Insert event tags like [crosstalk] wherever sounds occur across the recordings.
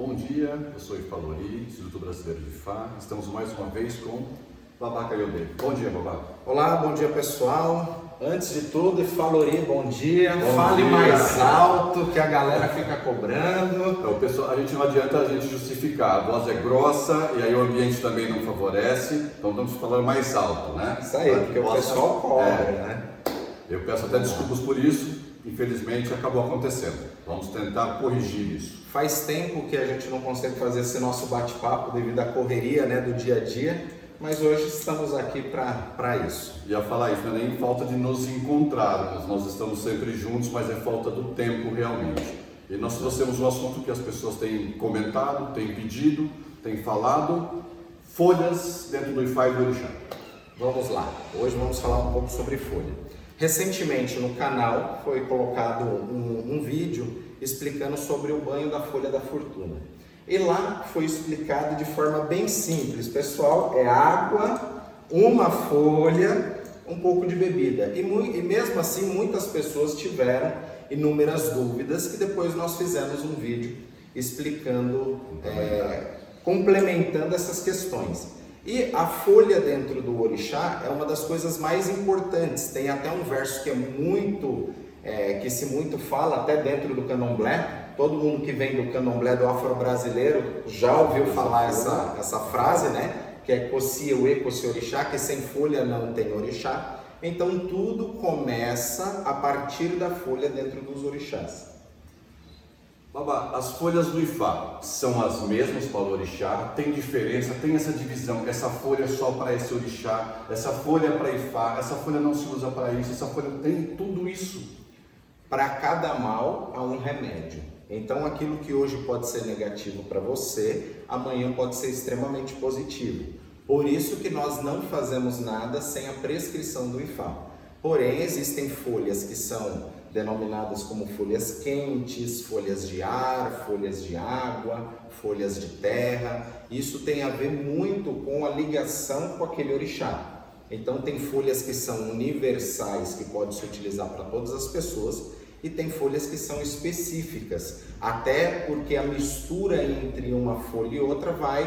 Bom dia, eu sou Ifalori, Instituto Brasileiro de Fá. Estamos mais uma vez com Babaca Yodê. Bom dia, Babaca. Olá, bom dia pessoal. Antes de tudo, Ifalori, bom dia. Bom Fale dia. mais alto que a galera fica cobrando. Então, pessoal, a gente não adianta a gente justificar, a voz é grossa e aí o ambiente também não favorece, então estamos falando mais alto, né? Isso aí, Para porque o pessoal cobra, É, né? eu peço até desculpas por isso, infelizmente acabou acontecendo. Vamos tentar corrigir isso. Faz tempo que a gente não consegue fazer esse nosso bate-papo devido à correria né, do dia a dia, mas hoje estamos aqui para isso. Ia falar isso, não é nem falta de nos encontrarmos, nós estamos sempre juntos, mas é falta do tempo realmente. E nós trouxemos um assunto que as pessoas têm comentado, têm pedido, têm falado, folhas dentro do IFA e do Orixá. Vamos lá, hoje vamos falar um pouco sobre folha. Recentemente no canal foi colocado um, um vídeo explicando sobre o banho da folha da fortuna. E lá foi explicado de forma bem simples, pessoal, é água, uma folha, um pouco de bebida. E, e mesmo assim muitas pessoas tiveram inúmeras dúvidas que depois nós fizemos um vídeo explicando, é, complementando essas questões. E a folha dentro do orixá é uma das coisas mais importantes. Tem até um verso que é muito, é, que se muito fala, até dentro do candomblé. Todo mundo que vem do candomblé do afro-brasileiro já ouviu falar essa, essa frase, né? Que é Kossi Ewe, Kossi Orixá, que sem folha não tem orixá. Então tudo começa a partir da folha dentro dos orixás. Babá, as folhas do Ifá são as mesmas para o orixá? Tem diferença? Tem essa divisão? Essa folha é só para esse orixá? Essa folha é para Ifá? Essa folha não se usa para isso? Essa folha tem tudo isso? Para cada mal há um remédio. Então, aquilo que hoje pode ser negativo para você, amanhã pode ser extremamente positivo. Por isso que nós não fazemos nada sem a prescrição do IFA. Porém, existem folhas que são denominadas como folhas quentes, folhas de ar, folhas de água, folhas de terra. Isso tem a ver muito com a ligação com aquele orixá. Então tem folhas que são universais que pode se utilizar para todas as pessoas e tem folhas que são específicas, até porque a mistura entre uma folha e outra vai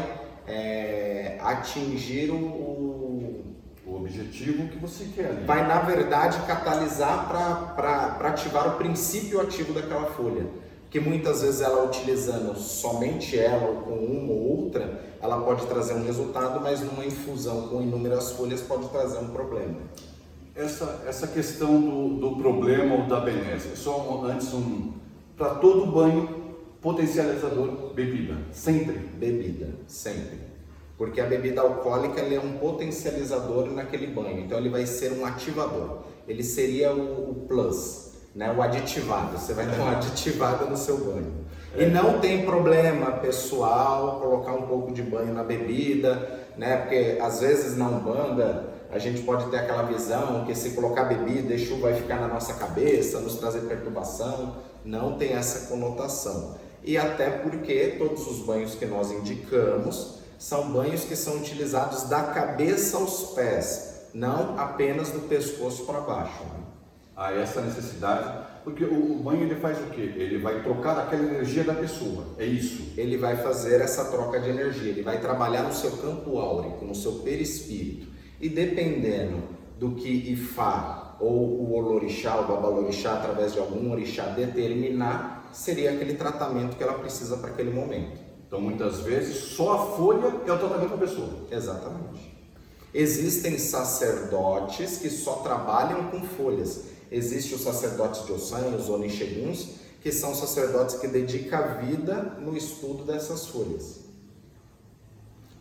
é, atingir o, o- O objetivo que você quer vai na verdade catalisar para ativar o princípio ativo daquela folha. Que muitas vezes ela utilizando somente ela ou com uma ou outra, ela pode trazer um resultado, mas numa infusão com inúmeras folhas pode trazer um problema. Essa, essa questão do, do problema ou da benéfica, só um- antes um. Para todo banho, potencializador, bebida. Sempre. Bebida, sempre. Porque a bebida alcoólica é um potencializador naquele banho, então ele vai ser um ativador. Ele seria o, o plus, né? o aditivado. Você vai dar uma [laughs] aditivada no seu banho. E não tem problema pessoal colocar um pouco de banho na bebida, né? Porque às vezes na Umbanda a gente pode ter aquela visão que se colocar bebida, Exu vai ficar na nossa cabeça, nos trazer perturbação. Não tem essa conotação. E até porque todos os banhos que nós indicamos são banhos que são utilizados da cabeça aos pés, não apenas do pescoço para baixo. né? Há essa necessidade, porque o, o banho ele faz o quê? Ele vai trocar aquela energia da pessoa. É isso. Ele vai fazer essa troca de energia, ele vai trabalhar no seu campo áurico, no seu perispírito. E dependendo do que Ifá ou o Olorixá, o Babalorixá, através de algum orixá determinar, seria aquele tratamento que ela precisa para aquele momento. Então, muitas vezes, só a folha é o tratamento da pessoa. Exatamente. Existem sacerdotes que só trabalham com folhas. Existem os sacerdotes de Ossan, os Onisheguns, que são sacerdotes que dedicam a vida no estudo dessas folhas.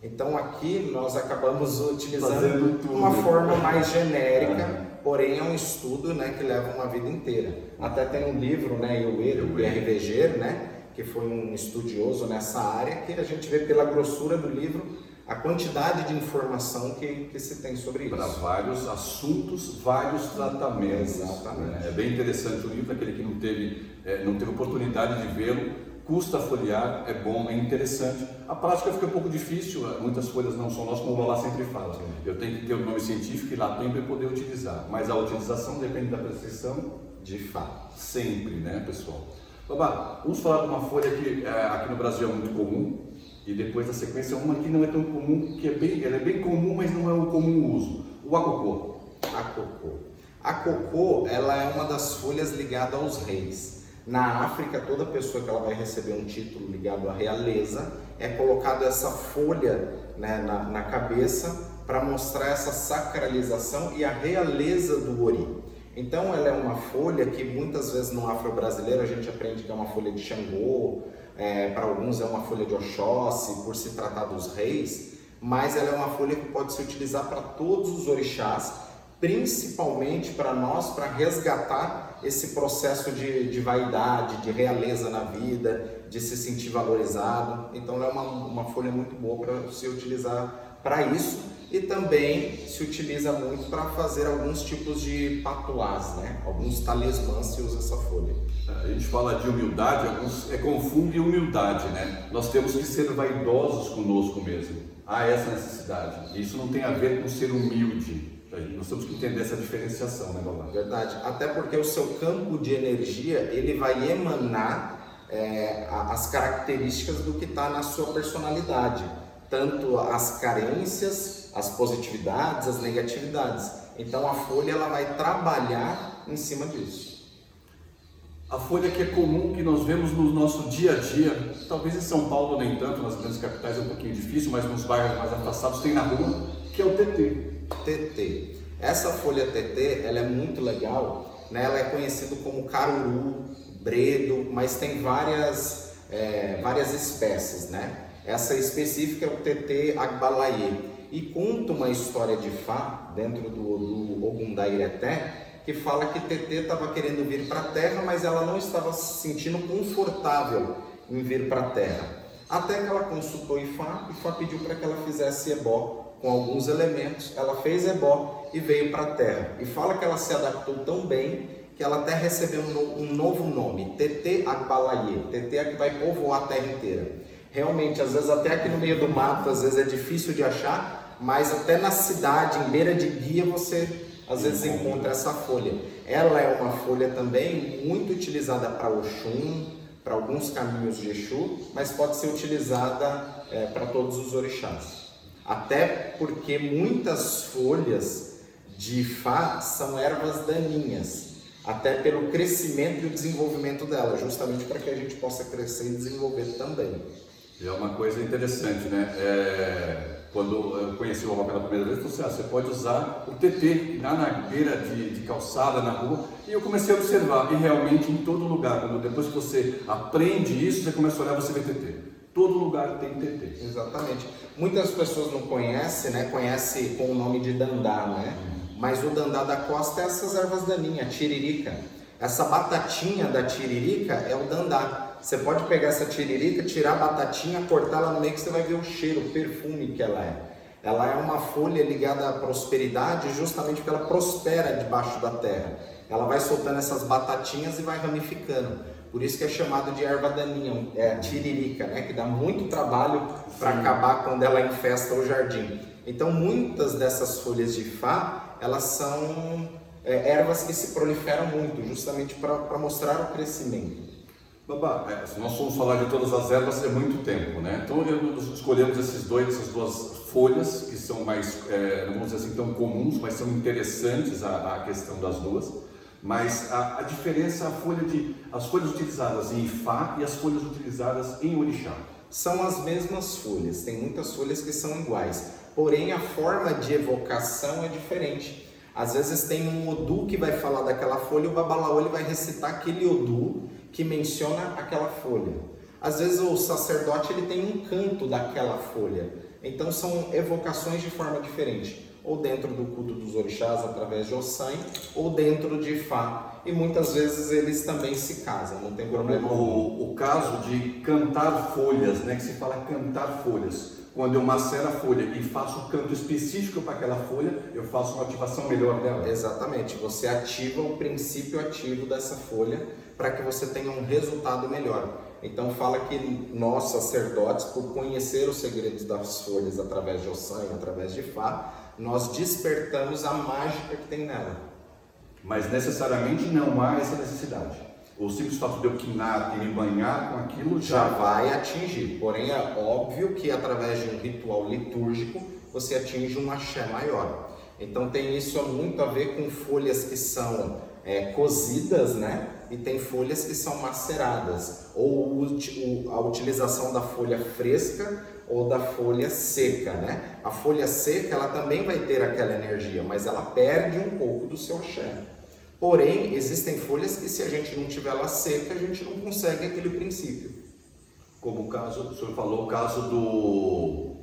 Então aqui nós acabamos utilizando uma forma mais genérica, É. porém é um estudo né, que leva uma vida inteira. Até tem um livro, né, Iuê, do. PRVG, né, que foi um estudioso nessa área, que a gente vê pela grossura do livro a quantidade de informação que, que se tem sobre Para isso. vários assuntos, vários tratamentos. Exatamente. né? É bem interessante o livro, aquele que não teve, é, não teve oportunidade de vê-lo, custa folhear, é bom, é interessante. A prática fica um pouco difícil, eh, muitas folhas não são nossas, como o Lolá sempre fala. Eu tenho que ter o nome científico e lá tem para poder utilizar. Mas a utilização depende da prescrição De fato. sempre, né, pessoal? Babá, vamos falar de uma folha que é, aqui no Brasil é muito comum e depois na sequência uma que não é tão comum, que é bem, ela é bem comum, mas não é o comum uso. O acocô. A cocô. A cocô, ela é uma das folhas ligadas aos reis. Na África, toda pessoa que ela vai receber um título ligado à realeza é colocado essa folha né, na, na cabeça para mostrar essa sacralização e a realeza do ori. Então, ela é uma folha que muitas vezes no afro-brasileiro a gente aprende que é uma folha de Xangô, é, para alguns é uma folha de Oxóssi, por se tratar dos reis, mas ela é uma folha que pode se utilizar para todos os orixás principalmente para nós, para resgatar esse processo de, de, vaidade, de realeza na vida, de se sentir valorizado. Então é uma, uma folha muito boa para se utilizar para isso e também se utiliza muito para fazer alguns tipos de patuás, né? Alguns talismãs se usa essa folha. A gente fala de humildade, alguns é, confunde humildade, né? Nós temos que ser vaidosos conosco mesmo. Há essa necessidade. Isso não tem a ver com ser humilde. Nós temos que entender essa diferenciação, né, Babá? Verdade. Até porque o seu campo de energia ele vai emanar é, as características do que está na sua personalidade, tanto as carências, as positividades, as negatividades. Então a folha ela vai trabalhar em cima disso. A folha que é comum, que nós vemos no nosso dia a dia, talvez em São Paulo nem tanto, nas grandes capitais é um pouquinho difícil, mas nos bairros mais afastados tem na rua, que é o TT. TT. Essa folha TT, ela é muito legal, né? ela é conhecida como caruru, bredo, mas tem várias, é, várias espécies, né? Essa específica é o TT Agbalaye e conta uma história de Fá dentro do, do Ogum da Ireté, que fala que TT estava querendo vir para a Terra, mas ela não estava se sentindo confortável em vir para a Terra. Até que ela consultou Ifá, Ifá pediu para que ela fizesse ebó com alguns elementos, ela fez ebó e veio para a terra. E fala que ela se adaptou tão bem que ela até recebeu um, novo nome, TT Agbalaye. TT é que vai povoar a terra inteira. Realmente, às vezes até aqui no meio do mato, às vezes é difícil de achar, mas até na cidade, em beira de guia, você às vezes encontra essa folha. Ela é uma folha também muito utilizada para Oxum, para alguns caminhos de Exu, mas pode ser utilizada é, para todos os orixás. Até porque muitas folhas de Fá são ervas daninhas, até pelo crescimento e o desenvolvimento dela, justamente para que a gente possa crescer e desenvolver também. E é uma coisa interessante, né? É, quando eu conheci o Babá pela primeira vez, eu falei assim, ah, você pode usar o TT na beira de, de, calçada, na rua, e eu comecei a observar, e realmente em todo lugar, quando depois que você aprende isso, você começa a olhar, você vê TT. Todo lugar tem TT. Exatamente. Muitas pessoas não conhecem, né? Conhece com o nome de dandá, né? Mas o dandá da costa é essas ervas daninhas, tiririca. Essa batatinha da tiririca é o dandá. Você pode pegar essa tiririca, tirar a batatinha, cortar ela no meio que você vai ver o cheiro, o perfume que ela é. Ela é uma folha ligada à prosperidade justamente porque ela prospera debaixo da terra. Ela vai soltando essas batatinhas e vai ramificando. Por isso que é chamado de erva daninha, é a tiririca, né? Que dá muito trabalho para acabar quando ela infesta o jardim. Então muitas dessas folhas de fá, elas são é, ervas que se proliferam muito, justamente para mostrar o crescimento. Babá, é, se nós formos falar de todas as ervas é muito tempo, né? Então nós escolhemos esses dois, essas duas folhas que são mais, é, não vamos dizer assim tão comuns, mas são interessantes a, a questão das duas. Mas a, a, diferença, a folha de, as folhas utilizadas em Ifá e as folhas utilizadas em Orixá. São as mesmas folhas, tem muitas folhas que são iguais, porém a forma de evocação é diferente. Às vezes tem um Odu que vai falar daquela folha e o Babalaô ele vai recitar aquele Odu que menciona aquela folha. Às vezes o sacerdote ele tem um canto daquela folha. Então são evocações de forma diferente ou dentro do culto dos orixás através de Ossan, ou dentro de Fá. E muitas vezes eles também se casam, não tem problema. O, o caso de cantar folhas, né, que se fala cantar folhas. Quando eu macero a folha e faço um canto específico para aquela folha, eu faço uma ativação melhor dela. Exatamente, você ativa o princípio ativo dessa folha para que você tenha um resultado melhor. Então fala que nós sacerdotes, por conhecer os segredos das folhas através de Ossan, através de Fá, nós despertamos a mágica que tem nela. Mas necessariamente não há essa necessidade. o simples fato de eu quinar e me banhar com aquilo já já vai atingir. Porém, é óbvio que através de um ritual litúrgico você atinge um axé maior. Então tem isso muito a ver com folhas que são é, cozidas, né? E tem folhas que são maceradas, ou a utilização da folha fresca ou da folha seca, né? A folha seca ela também vai ter aquela energia, mas ela perde um pouco do seu axé. Porém, existem folhas que se a gente não tiver ela seca, a gente não consegue aquele princípio. como o caso, o senhor falou o caso do,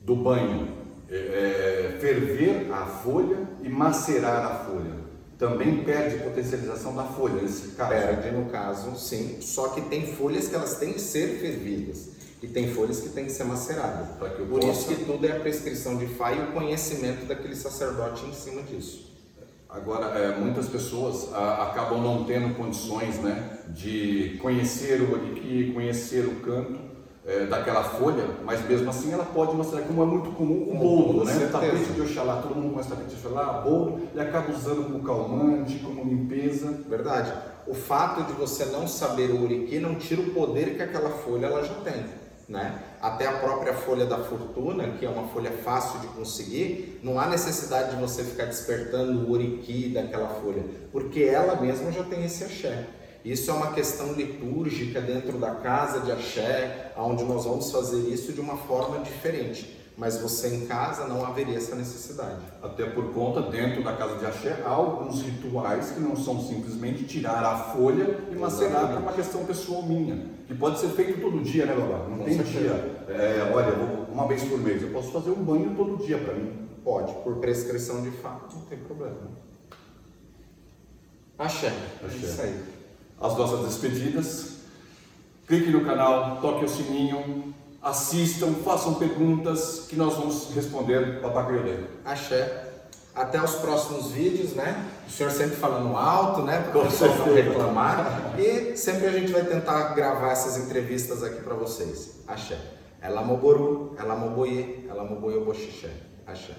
do banho, É, é, ferver a folha e macerar a folha. Também perde potencialização da folha nesse caso. Perde no caso, sim. Só que tem folhas que elas têm que ser fervidas e tem folhas que têm que ser maceradas. Para que eu Por possa- isso que tudo é a prescrição de Fá e o conhecimento daquele sacerdote em cima disso. Agora, é, muitas pessoas a- acabam não tendo condições né, de conhecer o oriqui, conhecer o canto é, daquela folha, mas mesmo assim ela pode mostrar como é muito comum o toda né? certeza. Tapete de Oxalá, todo mundo conhece tapete de Oxalá, boldo, e acaba usando como calmante, como limpeza. Verdade? O fato de você não saber o uriqui não tira o poder que aquela folha ela já tem. Né? Até a própria folha da fortuna, que é uma folha fácil de conseguir, não há necessidade de você ficar despertando o uriqui daquela folha, porque ela mesma já tem esse axé. Isso é uma questão litúrgica dentro da casa de axé, onde nós vamos fazer isso de uma forma diferente. Mas você em casa não haveria essa necessidade. Até por conta, dentro da casa de axé, há alguns rituais que não são simplesmente tirar a folha e macerar por uma questão pessoal minha, que pode ser feito todo dia, né, Babá? Não Com tem certeza. dia. É, olha, vou uma vez por mês, eu posso fazer um banho todo dia para mim. Pode, por prescrição de fato, não tem problema. Axé. Axé. Isso aí. As nossas despedidas. Clique no canal, toque o sininho, assistam, façam perguntas que nós vamos responder Babá Criolê. Axé. Até os próximos vídeos, né? O senhor sempre falando alto, né? Para o pessoal não reclamar. E sempre a gente vai tentar gravar essas entrevistas aqui para vocês. Axé. Ela moboru, ela moboye, ela moboye boxixé. Axé.